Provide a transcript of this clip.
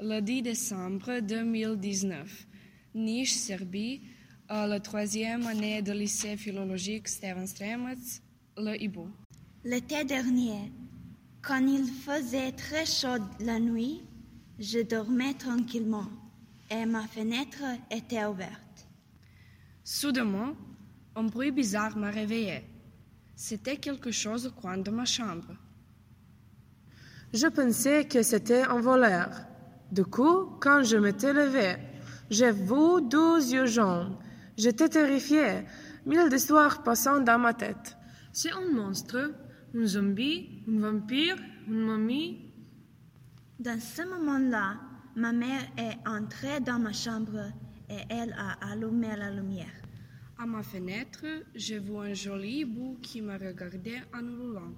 le 10 décembre 2019, Niche, Serbie, à la troisième année de lycée philologique Steven Stremets, le Hibou. L'été dernier, quand il faisait très chaud la nuit, je dormais tranquillement et ma fenêtre était ouverte. Soudainement, un bruit bizarre m'a réveillé. C'était quelque chose au coin de ma chambre. Je pensais que c'était un voleur. Du coup, quand je m'étais levé, j'ai vu deux yeux jaunes. J'étais terrifié, mille histoires passant dans ma tête. C'est un monstre, un zombie, un vampire, une momie. Dans ce moment-là, ma mère est entrée dans ma chambre et elle a allumé la lumière. À ma fenêtre, j'ai vu un joli hibou qui me regardait en roulant.